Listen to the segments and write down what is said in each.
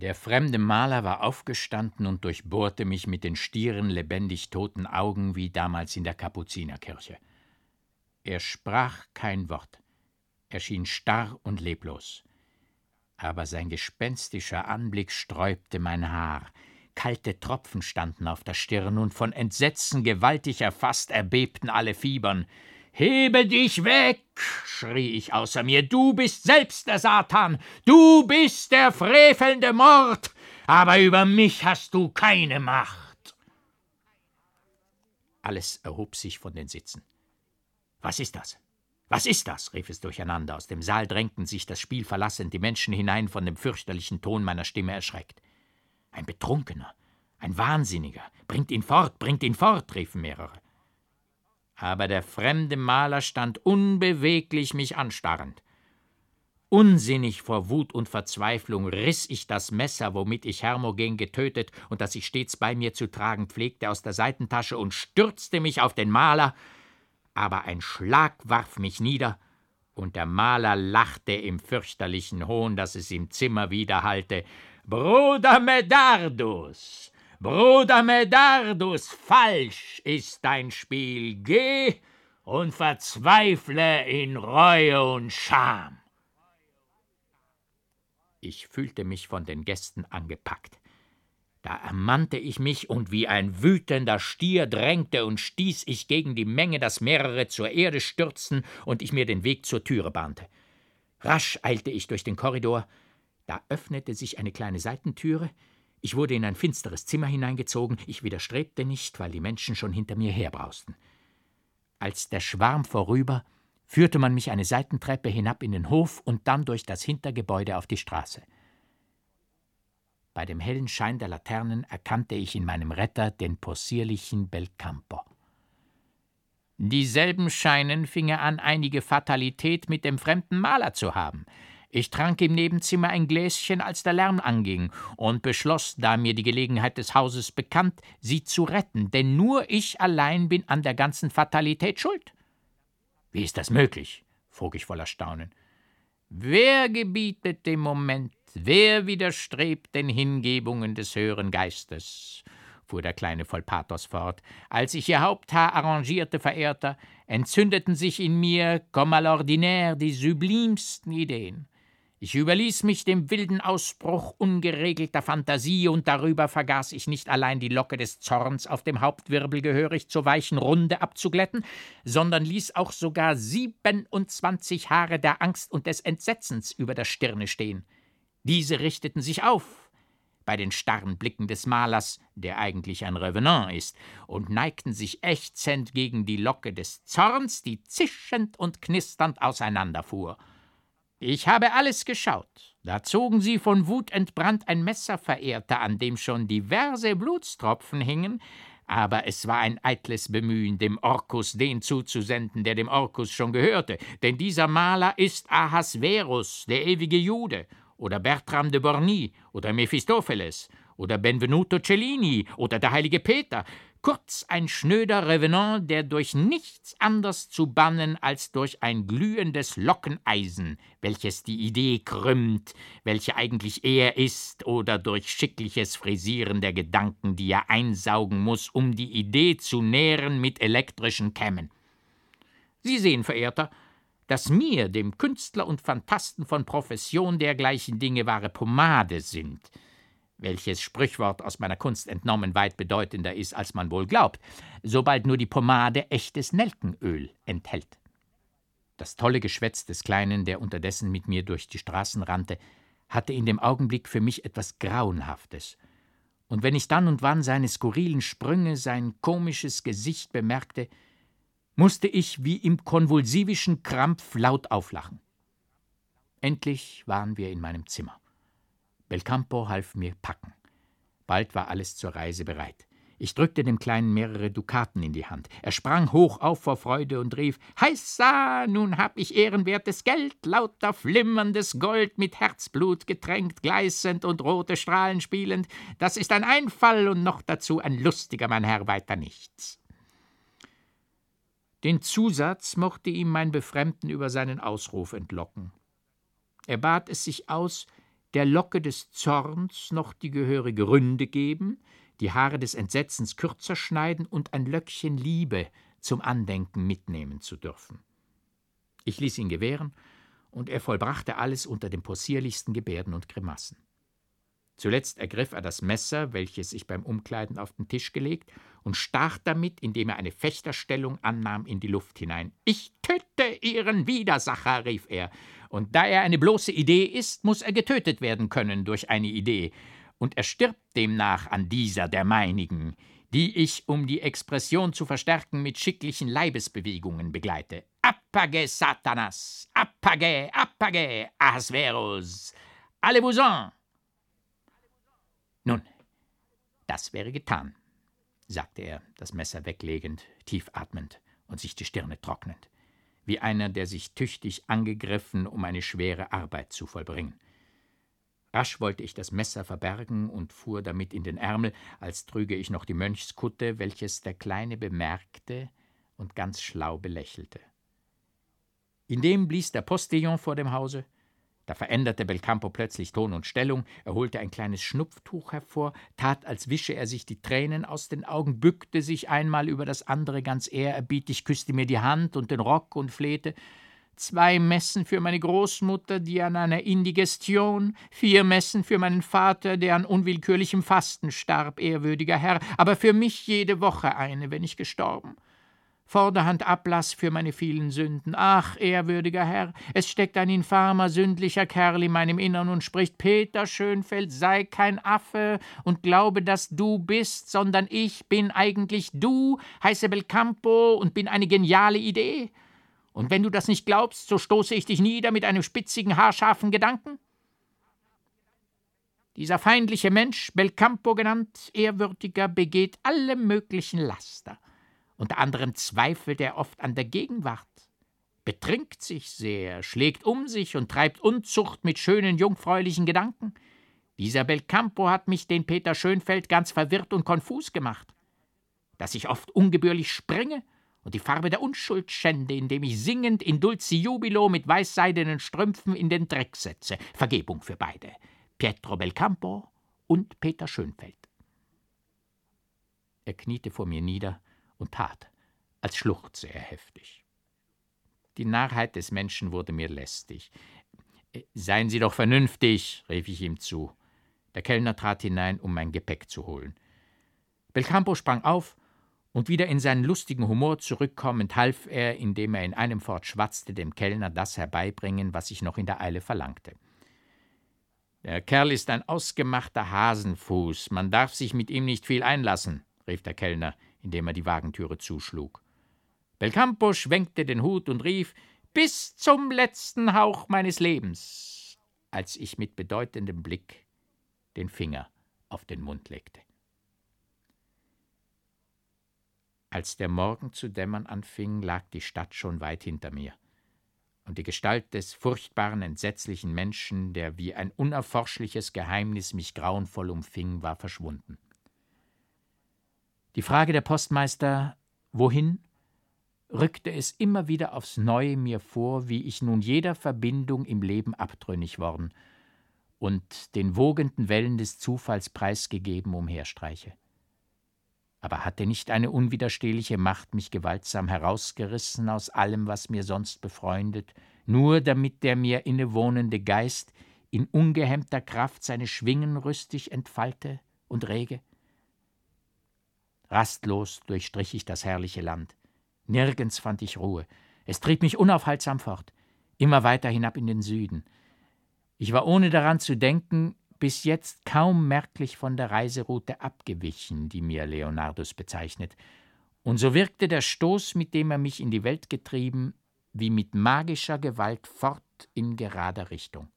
Der fremde Maler war aufgestanden und durchbohrte mich mit den stieren, lebendig toten Augen wie damals in der Kapuzinerkirche. Er sprach kein Wort. Er schien starr und leblos. Aber sein gespenstischer Anblick sträubte mein Haar. Kalte Tropfen standen auf der Stirn, und von Entsetzen gewaltig erfasst erbebten alle Fibern. Hebe dich weg, schrie ich außer mir, du bist selbst der Satan, du bist der frevelnde Mord, aber über mich hast du keine Macht. Alles erhob sich von den Sitzen. Was ist das? Was ist das? rief es durcheinander. Aus dem Saal drängten sich das Spiel verlassend die Menschen hinein, von dem fürchterlichen Ton meiner Stimme erschreckt. Ein Betrunkener, ein Wahnsinniger, bringt ihn fort, bringt ihn fort, riefen mehrere aber der fremde Maler stand unbeweglich mich anstarrend. Unsinnig vor Wut und Verzweiflung riß ich das Messer, womit ich Hermogen getötet und das ich stets bei mir zu tragen pflegte, aus der Seitentasche und stürzte mich auf den Maler, aber ein Schlag warf mich nieder, und der Maler lachte im fürchterlichen Hohn, dass es im Zimmer widerhallte. Bruder Medardus, Bruder Medardus, falsch ist dein Spiel. Geh und verzweifle in Reue und Scham. Ich fühlte mich von den Gästen angepackt. Da ermannte ich mich, und wie ein wütender Stier drängte und stieß ich gegen die Menge, dass mehrere zur Erde stürzten und ich mir den Weg zur Türe bahnte. Rasch eilte ich durch den Korridor, da öffnete sich eine kleine Seitentüre, ich wurde in ein finsteres Zimmer hineingezogen, ich widerstrebte nicht, weil die Menschen schon hinter mir herbrausten. Als der Schwarm vorüber, führte man mich eine Seitentreppe hinab in den Hof und dann durch das Hintergebäude auf die Straße. Bei dem hellen Schein der Laternen erkannte ich in meinem Retter den possierlichen Belcampo. Dieselben scheinen fing er an, einige Fatalität mit dem fremden Maler zu haben. Ich trank im Nebenzimmer ein Gläschen, als der Lärm anging, und beschloss, da mir die Gelegenheit des Hauses bekannt, sie zu retten, denn nur ich allein bin an der ganzen Fatalität schuld. Wie ist das möglich? frug ich voller Staunen. Wer gebietet dem Moment, wer widerstrebt den Hingebungen des höheren Geistes? fuhr der Kleine voll Pathos fort. Als ich ihr Haupthaar arrangierte, Verehrter, entzündeten sich in mir, comme à l'ordinaire, die sublimsten Ideen. Ich überließ mich dem wilden Ausbruch ungeregelter Fantasie, und darüber vergaß ich nicht allein die Locke des Zorns auf dem Hauptwirbel gehörig zur weichen Runde abzuglätten, sondern ließ auch sogar siebenundzwanzig Haare der Angst und des Entsetzens über der Stirne stehen. Diese richteten sich auf bei den starren Blicken des Malers, der eigentlich ein Revenant ist, und neigten sich ächzend gegen die Locke des Zorns, die zischend und knisternd auseinanderfuhr. Ich habe alles geschaut. Da zogen sie von Wut entbrannt ein Messer, Verehrter, an dem schon diverse Blutstropfen hingen, aber es war ein eitles Bemühen, dem Orkus den zuzusenden, der dem Orkus schon gehörte, denn dieser Maler ist Ahasverus, der ewige Jude, oder Bertram de Borny, oder Mephistopheles, oder Benvenuto Cellini, oder der heilige Peter, Kurz ein schnöder Revenant, der durch nichts anders zu bannen als durch ein glühendes Lockeneisen, welches die Idee krümmt, welche eigentlich er ist, oder durch schickliches Frisieren der Gedanken, die er einsaugen muss, um die Idee zu nähren mit elektrischen Kämmen. Sie sehen, Verehrter, dass mir, dem Künstler und Phantasten von Profession, dergleichen Dinge wahre Pomade sind – welches Sprichwort aus meiner Kunst entnommen weit bedeutender ist, als man wohl glaubt, sobald nur die Pomade echtes Nelkenöl enthält. Das tolle Geschwätz des Kleinen, der unterdessen mit mir durch die Straßen rannte, hatte in dem Augenblick für mich etwas Grauenhaftes. Und wenn ich dann und wann seine skurrilen Sprünge, sein komisches Gesicht bemerkte, musste ich wie im konvulsivischen Krampf laut auflachen. Endlich waren wir in meinem Zimmer. Belcampo half mir packen. Bald war alles zur Reise bereit. Ich drückte dem Kleinen mehrere Dukaten in die Hand. Er sprang hoch auf vor Freude und rief: Heissa, nun hab ich ehrenwertes Geld, lauter flimmerndes Gold, mit Herzblut getränkt, gleißend und rote Strahlen spielend. Das ist ein Einfall und noch dazu ein lustiger, mein Herr, weiter nichts. Den Zusatz mochte ihm mein Befremden über seinen Ausruf entlocken. Er bat es sich aus, der Locke des Zorns noch die gehörige Ründe geben, die Haare des Entsetzens kürzer schneiden und ein Löckchen Liebe zum Andenken mitnehmen zu dürfen. Ich ließ ihn gewähren, und er vollbrachte alles unter den possierlichsten Gebärden und Grimassen. Zuletzt ergriff er das Messer, welches ich beim Umkleiden auf den Tisch gelegt, und stach damit, indem er eine Fechterstellung annahm, in die Luft hinein. Ich töte Ihren Widersacher, rief er, und da er eine bloße Idee ist, muss er getötet werden können durch eine Idee, und er stirbt demnach an dieser der meinigen, die ich, um die Expression zu verstärken, mit schicklichen Leibesbewegungen begleite. Appage Satanas, appage, appage, Ahasverus, allez-vous-en! Nun, das wäre getan, sagte er, das Messer weglegend, tief atmend und sich die Stirne trocknend, wie einer, der sich tüchtig angegriffen, um eine schwere Arbeit zu vollbringen. Rasch wollte ich das Messer verbergen und fuhr damit in den Ärmel, als trüge ich noch die Mönchskutte, welches der Kleine bemerkte und ganz schlau belächelte. Indem blies der Postillon vor dem Hause, da veränderte Belcampo plötzlich Ton und Stellung, er holte ein kleines Schnupftuch hervor, tat, als wische er sich die Tränen aus den Augen, bückte sich einmal über das andere ganz ehrerbietig, küsste mir die Hand und den Rock und flehte zwei Messen für meine Großmutter, die an einer Indigestion, vier Messen für meinen Vater, der an unwillkürlichem Fasten starb, ehrwürdiger Herr, aber für mich jede Woche eine, wenn ich gestorben vorderhand Ablass für meine vielen Sünden. Ach, ehrwürdiger Herr, es steckt ein infamer, sündlicher Kerl in meinem Innern und spricht, Peter Schönfeld, sei kein Affe und glaube, dass du bist, sondern ich bin eigentlich du, heiße Belcampo und bin eine geniale Idee. Und wenn du das nicht glaubst, so stoße ich dich nieder mit einem spitzigen, haarscharfen Gedanken? Dieser feindliche Mensch, Belcampo genannt, ehrwürdiger, begeht alle möglichen Laster. Unter anderem zweifelt er oft an der Gegenwart, betrinkt sich sehr, schlägt um sich und treibt Unzucht mit schönen jungfräulichen Gedanken. Dieser Belcampo hat mich, den Peter Schönfeld, ganz verwirrt und konfus gemacht. Dass ich oft ungebührlich springe und die Farbe der Unschuld schände, indem ich singend in dulci jubilo mit weißseidenen Strümpfen in den Dreck setze. Vergebung für beide. Pietro Belcampo und Peter Schönfeld. Er kniete vor mir nieder und tat, als schluchze er heftig. Die Narrheit des Menschen wurde mir lästig. Äh, seien Sie doch vernünftig, rief ich ihm zu. Der Kellner trat hinein, um mein Gepäck zu holen. Belcampo sprang auf, und wieder in seinen lustigen Humor zurückkommend half er, indem er in einem Fort schwatzte, dem Kellner das herbeibringen, was ich noch in der Eile verlangte. Der Kerl ist ein ausgemachter Hasenfuß, man darf sich mit ihm nicht viel einlassen, rief der Kellner, indem er die Wagentüre zuschlug. Belcampo schwenkte den Hut und rief Bis zum letzten Hauch meines Lebens, als ich mit bedeutendem Blick den Finger auf den Mund legte. Als der Morgen zu dämmern anfing, lag die Stadt schon weit hinter mir, und die Gestalt des furchtbaren, entsetzlichen Menschen, der wie ein unerforschliches Geheimnis mich grauenvoll umfing, war verschwunden. Die Frage der Postmeister Wohin? rückte es immer wieder aufs Neue mir vor, wie ich nun jeder Verbindung im Leben abtrünnig worden und den wogenden Wellen des Zufalls preisgegeben umherstreiche. Aber hatte nicht eine unwiderstehliche Macht mich gewaltsam herausgerissen aus allem, was mir sonst befreundet, nur damit der mir innewohnende Geist in ungehemmter Kraft seine Schwingen rüstig entfalte und rege? Rastlos durchstrich ich das herrliche Land. Nirgends fand ich Ruhe. Es trieb mich unaufhaltsam fort, immer weiter hinab in den Süden. Ich war ohne daran zu denken, bis jetzt kaum merklich von der Reiseroute abgewichen, die mir Leonardus bezeichnet, und so wirkte der Stoß, mit dem er mich in die Welt getrieben, wie mit magischer Gewalt fort in gerader Richtung.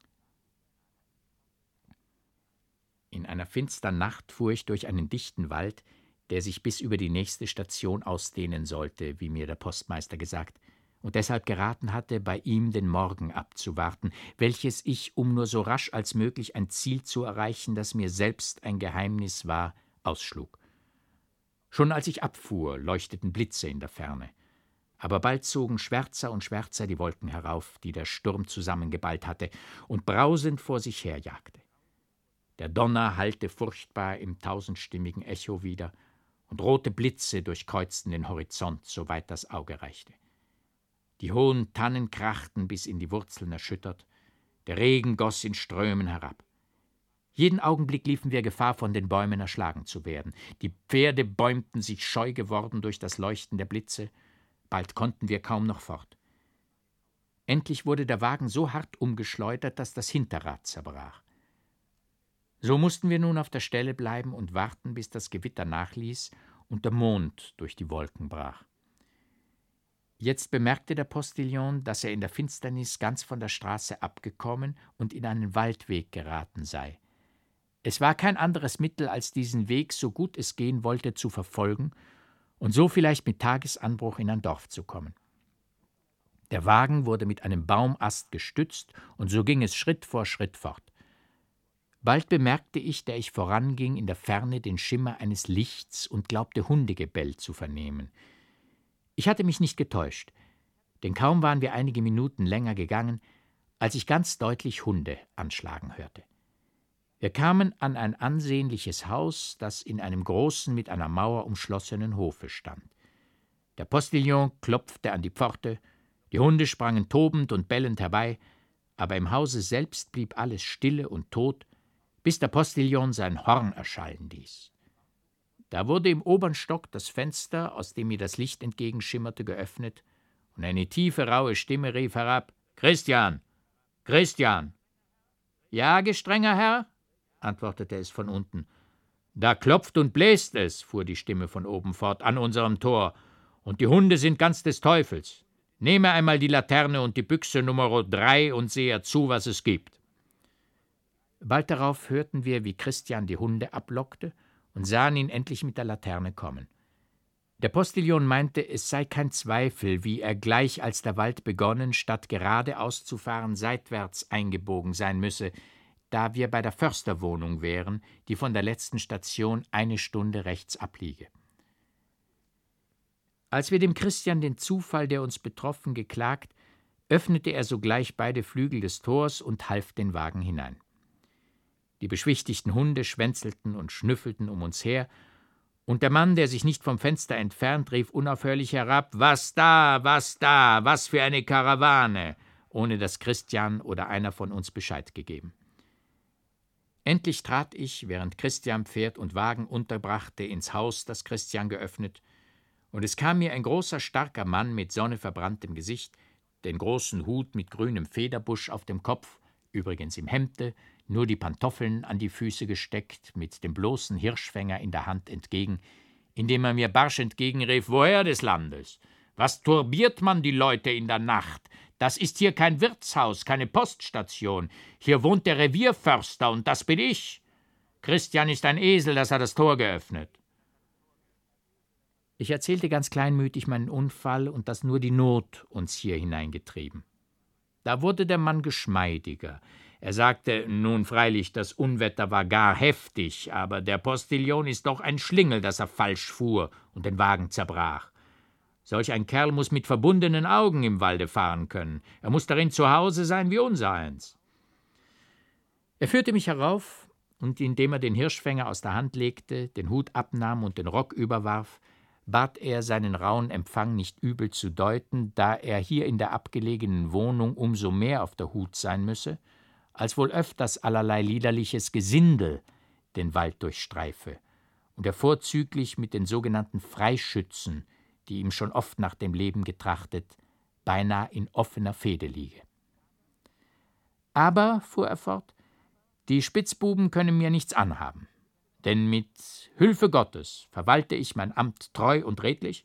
In einer finstern Nacht fuhr ich durch einen dichten Wald, der sich bis über die nächste Station ausdehnen sollte, wie mir der Postmeister gesagt, und deshalb geraten hatte, bei ihm den Morgen abzuwarten, welches ich, um nur so rasch als möglich ein Ziel zu erreichen, das mir selbst ein Geheimnis war, ausschlug. Schon als ich abfuhr, leuchteten Blitze in der Ferne, aber bald zogen schwärzer und schwärzer die Wolken herauf, die der Sturm zusammengeballt hatte und brausend vor sich herjagte. Der Donner hallte furchtbar im tausendstimmigen Echo wieder, und rote Blitze durchkreuzten den Horizont, soweit das Auge reichte. Die hohen Tannen krachten bis in die Wurzeln erschüttert, der Regen goss in Strömen herab. Jeden Augenblick liefen wir Gefahr, von den Bäumen erschlagen zu werden. Die Pferde bäumten sich scheu geworden durch das Leuchten der Blitze. Bald konnten wir kaum noch fort. Endlich wurde der Wagen so hart umgeschleudert, dass das Hinterrad zerbrach. So mussten wir nun auf der Stelle bleiben und warten, bis das Gewitter nachließ und der Mond durch die Wolken brach. Jetzt bemerkte der Postillon, dass er in der Finsternis ganz von der Straße abgekommen und in einen Waldweg geraten sei. Es war kein anderes Mittel, als diesen Weg, so gut es gehen wollte, zu verfolgen und so vielleicht mit Tagesanbruch in ein Dorf zu kommen. Der Wagen wurde mit einem Baumast gestützt, und so ging es Schritt vor Schritt fort. Bald bemerkte ich, der ich voranging, in der Ferne den Schimmer eines Lichts und glaubte Hundegebell zu vernehmen. Ich hatte mich nicht getäuscht, denn kaum waren wir einige Minuten länger gegangen, als ich ganz deutlich Hunde anschlagen hörte. Wir kamen an ein ansehnliches Haus, das in einem großen, mit einer Mauer umschlossenen Hofe stand. Der Postillon klopfte an die Pforte, die Hunde sprangen tobend und bellend herbei, aber im Hause selbst blieb alles stille und tot, bis der Postillon sein Horn erschallen ließ. Da wurde im oberen Stock das Fenster, aus dem mir das Licht entgegenschimmerte, geöffnet, und eine tiefe, raue Stimme rief herab: Christian! Christian! Ja, gestrenger Herr? antwortete es von unten. Da klopft und bläst es, fuhr die Stimme von oben fort, an unserem Tor, und die Hunde sind ganz des Teufels. Nehme einmal die Laterne und die Büchse Nummer drei und sehe zu, was es gibt. Bald darauf hörten wir, wie Christian die Hunde ablockte und sahen ihn endlich mit der Laterne kommen. Der Postillon meinte, es sei kein Zweifel, wie er gleich als der Wald begonnen, statt geradeaus zu fahren, seitwärts eingebogen sein müsse, da wir bei der Försterwohnung wären, die von der letzten Station eine Stunde rechts abliege. Als wir dem Christian den Zufall, der uns betroffen, geklagt, öffnete er sogleich beide Flügel des Tors und half den Wagen hinein. Die beschwichtigten Hunde schwänzelten und schnüffelten um uns her, und der Mann, der sich nicht vom Fenster entfernt, rief unaufhörlich herab Was da, was da, was für eine Karawane, ohne dass Christian oder einer von uns Bescheid gegeben. Endlich trat ich, während Christian Pferd und Wagen unterbrachte, ins Haus, das Christian geöffnet, und es kam mir ein großer, starker Mann mit sonneverbranntem Gesicht, den großen Hut mit grünem Federbusch auf dem Kopf, übrigens im Hemde, nur die Pantoffeln an die Füße gesteckt, mit dem bloßen Hirschfänger in der Hand entgegen, indem er mir barsch entgegenrief: Woher des Landes? Was turbiert man die Leute in der Nacht? Das ist hier kein Wirtshaus, keine Poststation. Hier wohnt der Revierförster, und das bin ich. Christian ist ein Esel, das hat das Tor geöffnet. Ich erzählte ganz kleinmütig meinen Unfall und dass nur die Not uns hier hineingetrieben. Da wurde der Mann geschmeidiger. Er sagte, nun freilich, das Unwetter war gar heftig, aber der Postillon ist doch ein Schlingel, dass er falsch fuhr und den Wagen zerbrach. Solch ein Kerl muss mit verbundenen Augen im Walde fahren können. Er muss darin zu Hause sein wie unsereins. Er führte mich herauf, und indem er den Hirschfänger aus der Hand legte, den Hut abnahm und den Rock überwarf, bat er, seinen rauen Empfang nicht übel zu deuten, da er hier in der abgelegenen Wohnung umso mehr auf der Hut sein müsse, als wohl öfters allerlei liederliches Gesindel den Wald durchstreife und er vorzüglich mit den sogenannten Freischützen, die ihm schon oft nach dem Leben getrachtet, beinahe in offener Fehde liege. Aber, fuhr er fort, die Spitzbuben können mir nichts anhaben, denn mit Hülfe Gottes verwalte ich mein Amt treu und redlich,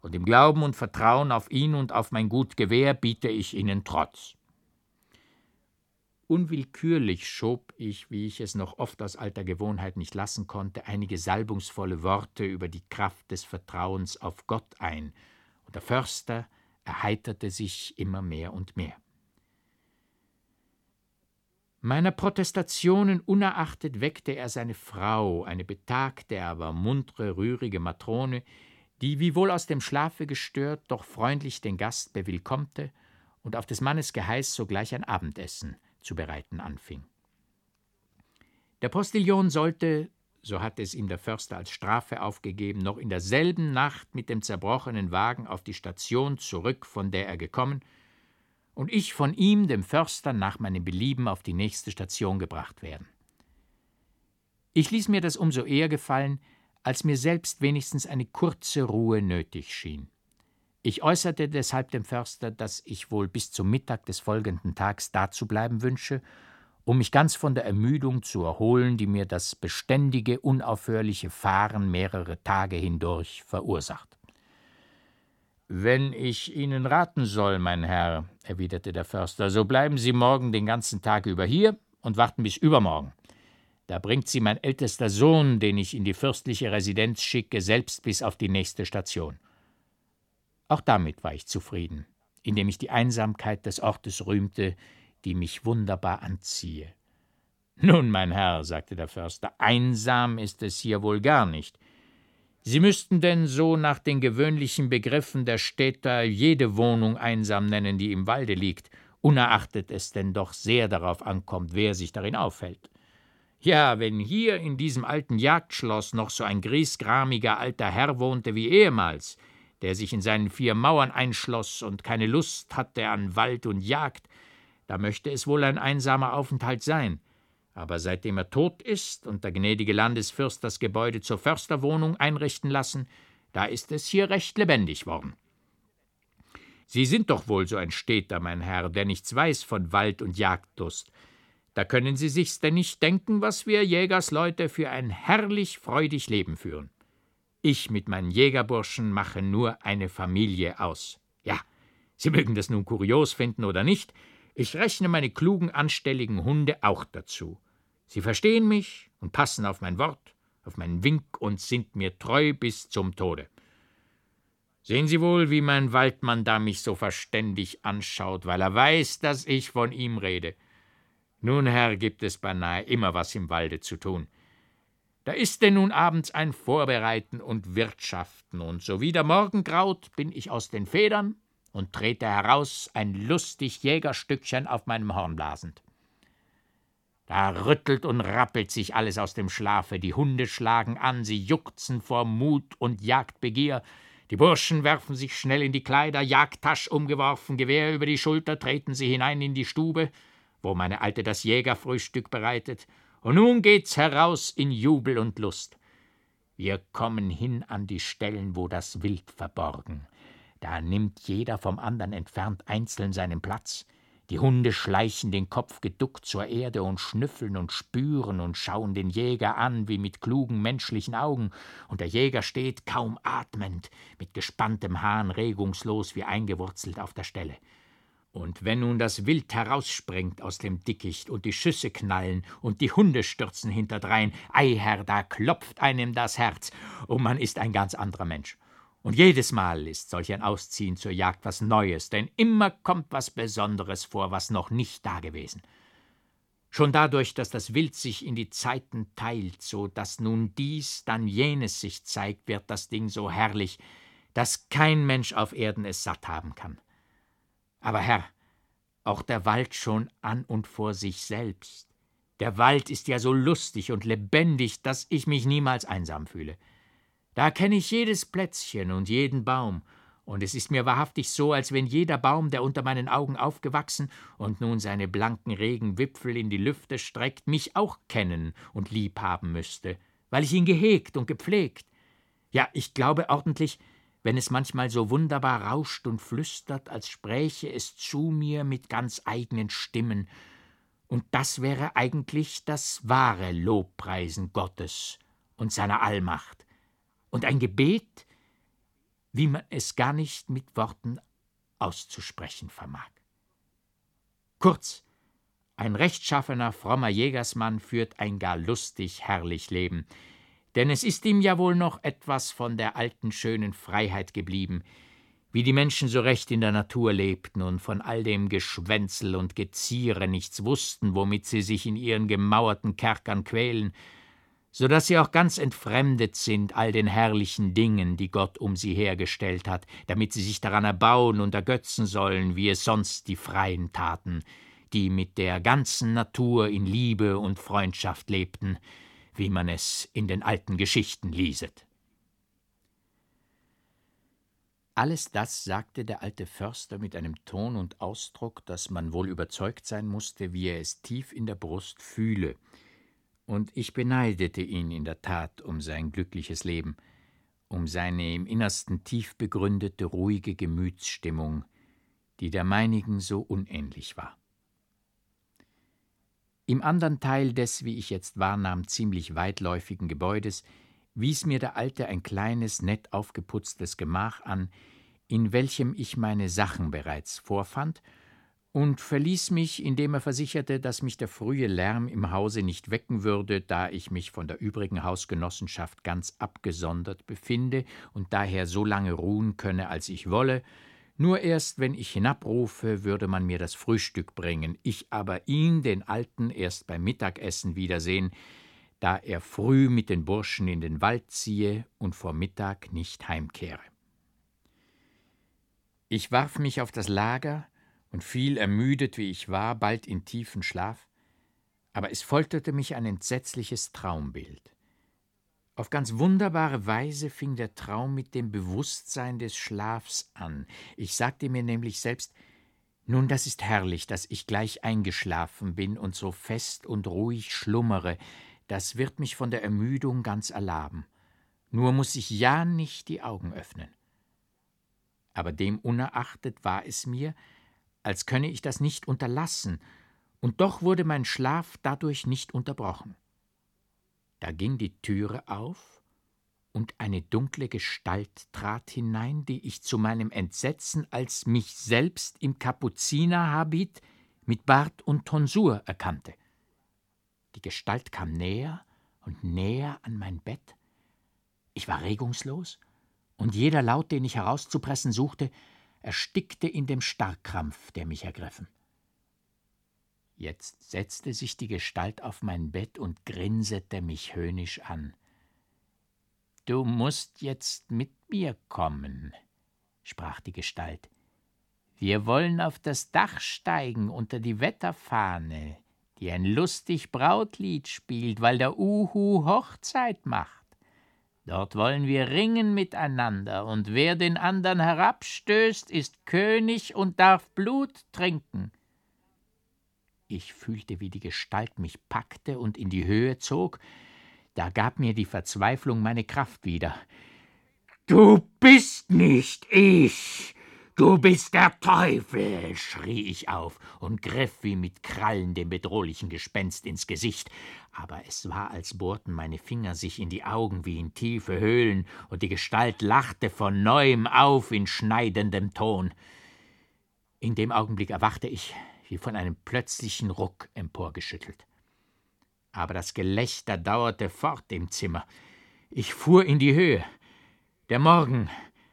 und im Glauben und Vertrauen auf ihn und auf mein gut Gewehr biete ich ihnen Trotz. Unwillkürlich schob ich, wie ich es noch oft aus alter Gewohnheit nicht lassen konnte, einige salbungsvolle Worte über die Kraft des Vertrauens auf Gott ein, und der Förster erheiterte sich immer mehr und mehr. Meiner Protestationen unerachtet weckte er seine Frau, eine betagte, aber muntre, rührige Matrone, die, wiewohl aus dem Schlafe gestört, doch freundlich den Gast bewillkommte und auf des Mannes Geheiß sogleich ein Abendessen zu bereiten anfing. Der Postillon sollte, so hatte es ihm der Förster als Strafe aufgegeben, noch in derselben Nacht mit dem zerbrochenen Wagen auf die Station zurück, von der er gekommen, und ich von ihm, dem Förster, nach meinem Belieben auf die nächste Station gebracht werden. Ich ließ mir das umso eher gefallen, als mir selbst wenigstens eine kurze Ruhe nötig schien. Ich äußerte deshalb dem Förster, dass ich wohl bis zum Mittag des folgenden Tags dazubleiben wünsche, um mich ganz von der Ermüdung zu erholen, die mir das beständige, unaufhörliche Fahren mehrere Tage hindurch verursacht. Wenn ich Ihnen raten soll, mein Herr, erwiderte der Förster, so bleiben Sie morgen den ganzen Tag über hier und warten bis übermorgen. Da bringt Sie mein ältester Sohn, den ich in die fürstliche Residenz schicke, selbst bis auf die nächste Station. Auch damit war ich zufrieden, indem ich die Einsamkeit des Ortes rühmte, die mich wunderbar anziehe. Nun, mein Herr, sagte der Förster, einsam ist es hier wohl gar nicht. Sie müssten denn so nach den gewöhnlichen Begriffen der Städter jede Wohnung einsam nennen, die im Walde liegt, unerachtet es denn doch sehr darauf ankommt, wer sich darin aufhält. Ja, wenn hier in diesem alten Jagdschloss noch so ein griesgramiger alter Herr wohnte wie ehemals, der sich in seinen vier Mauern einschloss und keine Lust hatte an Wald und Jagd, da möchte es wohl ein einsamer Aufenthalt sein. Aber seitdem er tot ist und der gnädige Landesfürst das Gebäude zur Försterwohnung einrichten lassen, da ist es hier recht lebendig worden. Sie sind doch wohl so ein Städter, mein Herr, der nichts weiß von Wald und Jagdlust, da können Sie sich's denn nicht denken, was wir Jägersleute für ein herrlich freudig Leben führen. Ich mit meinen Jägerburschen mache nur eine Familie aus. Ja, Sie mögen das nun kurios finden oder nicht, ich rechne meine klugen, anstelligen Hunde auch dazu. Sie verstehen mich und passen auf mein Wort, auf meinen Wink und sind mir treu bis zum Tode. Sehen Sie wohl, wie mein Waldmann da mich so verständig anschaut, weil er weiß, dass ich von ihm rede. Nun, Herr, gibt es beinahe immer was im Walde zu tun. Da ist denn nun abends ein Vorbereiten und Wirtschaften, und so wie der Morgen graut, bin ich aus den Federn und trete heraus, ein lustig Jägerstückchen auf meinem Horn blasend. Da rüttelt und rappelt sich alles aus dem Schlafe, die Hunde schlagen an, sie juchzen vor Mut und Jagdbegier, die Burschen werfen sich schnell in die Kleider, Jagdtasch umgeworfen, Gewehr über die Schulter, treten sie hinein in die Stube, wo meine Alte das Jägerfrühstück bereitet, und nun geht's heraus in Jubel und Lust. Wir kommen hin an die Stellen, wo das Wild verborgen. Da nimmt jeder vom andern entfernt einzeln seinen Platz. Die Hunde schleichen den Kopf geduckt zur Erde und schnüffeln und spüren und schauen den Jäger an wie mit klugen menschlichen Augen, und der Jäger steht kaum atmend, mit gespanntem Hahn regungslos wie eingewurzelt auf der Stelle. Und wenn nun das Wild herausspringt aus dem Dickicht und die Schüsse knallen und die Hunde stürzen hinterdrein, ei Herr, da klopft einem das Herz und man ist ein ganz anderer Mensch. Und jedes Mal ist solch ein Ausziehen zur Jagd was Neues, denn immer kommt was Besonderes vor, was noch nicht dagewesen. Schon dadurch, dass das Wild sich in die Zeiten teilt, so dass nun dies, dann jenes sich zeigt, wird das Ding so herrlich, dass kein Mensch auf Erden es satt haben kann. Aber Herr, auch der Wald schon an und vor sich selbst. Der Wald ist ja so lustig und lebendig, dass ich mich niemals einsam fühle. Da kenne ich jedes Plätzchen und jeden Baum, und es ist mir wahrhaftig so, als wenn jeder Baum, der unter meinen Augen aufgewachsen und nun seine blanken Regenwipfel in die Lüfte streckt, mich auch kennen und lieb haben müsste, weil ich ihn gehegt und gepflegt. Ja, ich glaube ordentlich, wenn es manchmal so wunderbar rauscht und flüstert, als spräche es zu mir mit ganz eigenen Stimmen, und das wäre eigentlich das wahre Lobpreisen Gottes und seiner Allmacht, und ein Gebet, wie man es gar nicht mit Worten auszusprechen vermag. Kurz, ein rechtschaffener, frommer Jägersmann führt ein gar lustig, herrlich Leben, denn es ist ihm ja wohl noch etwas von der alten schönen Freiheit geblieben, wie die Menschen so recht in der Natur lebten und von all dem Geschwänzel und Geziere nichts wussten, womit sie sich in ihren gemauerten Kerkern quälen, so dass sie auch ganz entfremdet sind all den herrlichen Dingen, die Gott um sie hergestellt hat, damit sie sich daran erbauen und ergötzen sollen, wie es sonst die Freien taten, die mit der ganzen Natur in Liebe und Freundschaft lebten, wie man es in den alten Geschichten lieset. Alles das sagte der alte Förster mit einem Ton und Ausdruck, dass man wohl überzeugt sein musste, wie er es tief in der Brust fühle, und ich beneidete ihn in der Tat um sein glückliches Leben, um seine im Innersten tief begründete, ruhige Gemütsstimmung, die der meinigen so unähnlich war. Im andern Teil des, wie ich jetzt wahrnahm, ziemlich weitläufigen Gebäudes wies mir der Alte ein kleines, nett aufgeputztes Gemach an, in welchem ich meine Sachen bereits vorfand, und verließ mich, indem er versicherte, dass mich der frühe Lärm im Hause nicht wecken würde, da ich mich von der übrigen Hausgenossenschaft ganz abgesondert befinde und daher so lange ruhen könne, als ich wolle, nur erst, wenn ich hinabrufe, würde man mir das Frühstück bringen, ich aber ihn, den Alten, erst beim Mittagessen wiedersehen, da er früh mit den Burschen in den Wald ziehe und vor Mittag nicht heimkehre. Ich warf mich auf das Lager und fiel, ermüdet wie ich war, bald in tiefen Schlaf, aber es folterte mich ein entsetzliches Traumbild. Auf ganz wunderbare Weise fing der Traum mit dem Bewusstsein des Schlafs an. Ich sagte mir nämlich selbst, nun, das ist herrlich, dass ich gleich eingeschlafen bin und so fest und ruhig schlummere, das wird mich von der Ermüdung ganz erlaben. Nur muss ich ja nicht die Augen öffnen. Aber dem unerachtet war es mir, als könne ich das nicht unterlassen, und doch wurde mein Schlaf dadurch nicht unterbrochen. Da ging die Türe auf, und eine dunkle Gestalt trat hinein, die ich zu meinem Entsetzen als mich selbst im Kapuzinerhabit mit Bart und Tonsur erkannte. Die Gestalt kam näher und näher an mein Bett. Ich war regungslos, und jeder Laut, den ich herauszupressen suchte, erstickte in dem Starrkrampf, der mich ergriffen. Jetzt setzte sich die Gestalt auf mein Bett und grinsete mich höhnisch an. Du musst jetzt mit mir kommen, sprach die Gestalt. Wir wollen auf das Dach steigen unter die Wetterfahne, die ein lustig Brautlied spielt, weil der Uhu Hochzeit macht. Dort wollen wir ringen miteinander, und wer den andern herabstößt, ist König und darf Blut trinken. Ich fühlte, wie die Gestalt mich packte und in die Höhe zog, da gab mir die Verzweiflung meine Kraft wieder. Du bist nicht ich, Du bist der Teufel, schrie ich auf und griff wie mit Krallen dem bedrohlichen Gespenst ins Gesicht, aber es war, als bohrten meine Finger sich in die Augen wie in tiefe Höhlen, und die Gestalt lachte von neuem auf in schneidendem Ton. In dem Augenblick erwachte ich, wie von einem plötzlichen Ruck emporgeschüttelt. Aber das Gelächter dauerte fort im Zimmer. Ich fuhr in die Höhe. Der Morgen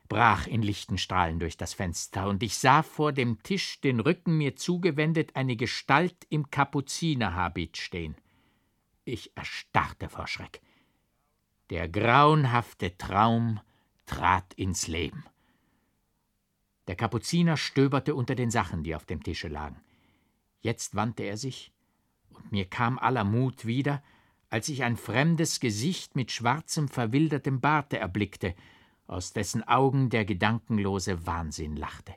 brach in lichten Strahlen durch das Fenster, und ich sah vor dem Tisch, den Rücken mir zugewendet, eine Gestalt im Kapuzinerhabit stehen. Ich erstarrte vor Schreck. Der grauenhafte Traum trat ins Leben. Der Kapuziner stöberte unter den Sachen, die auf dem Tische lagen. Jetzt wandte er sich, und mir kam aller Mut wieder, als ich ein fremdes Gesicht mit schwarzem, verwildertem Barte erblickte, aus dessen Augen der gedankenlose Wahnsinn lachte.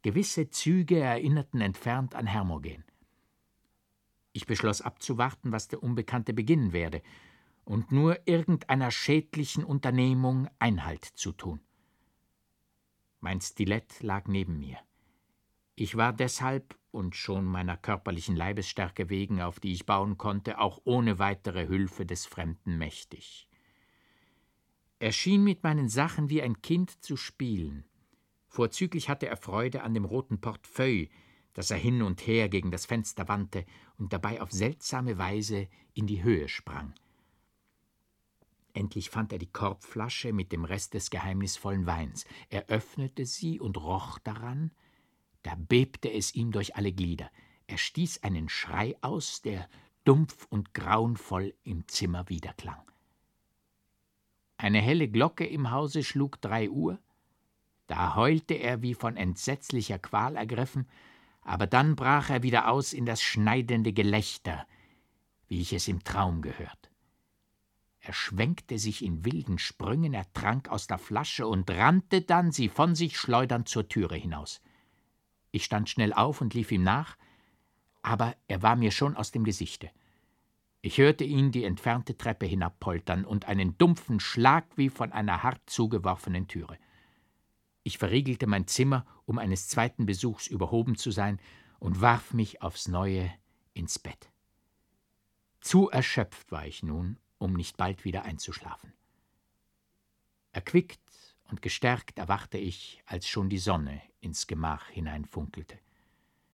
Gewisse Züge erinnerten entfernt an Hermogen. Ich beschloss abzuwarten, was der Unbekannte beginnen werde, und nur irgendeiner schädlichen Unternehmung Einhalt zu tun. Mein Stilett lag neben mir. Ich war deshalb und schon meiner körperlichen Leibesstärke wegen, auf die ich bauen konnte, auch ohne weitere Hülfe des Fremden mächtig. Er schien mit meinen Sachen wie ein Kind zu spielen. Vorzüglich hatte er Freude an dem roten Portefeuille, das er hin und her gegen das Fenster wandte und dabei auf seltsame Weise in die Höhe sprang. Endlich fand er die Korbflasche mit dem Rest des geheimnisvollen Weins. Er öffnete sie und roch daran. Da bebte es ihm durch alle Glieder. Er stieß einen Schrei aus, der dumpf und grauenvoll im Zimmer widerklang. Eine helle Glocke im Hause schlug drei Uhr. Da heulte er wie von entsetzlicher Qual ergriffen, aber dann brach er wieder aus in das schneidende Gelächter, wie ich es im Traum gehört. Er schwenkte sich in wilden Sprüngen, er trank aus der Flasche und rannte dann, sie von sich schleudernd, zur Türe hinaus. Ich stand schnell auf und lief ihm nach, aber er war mir schon aus dem Gesichte. Ich hörte ihn die entfernte Treppe hinabpoltern und einen dumpfen Schlag wie von einer hart zugeworfenen Türe. Ich verriegelte mein Zimmer, um eines zweiten Besuchs überhoben zu sein, und warf mich aufs neue ins Bett. Zu erschöpft war ich nun, um nicht bald wieder einzuschlafen. Erquickt und gestärkt erwachte ich, als schon die Sonne ins Gemach hineinfunkelte.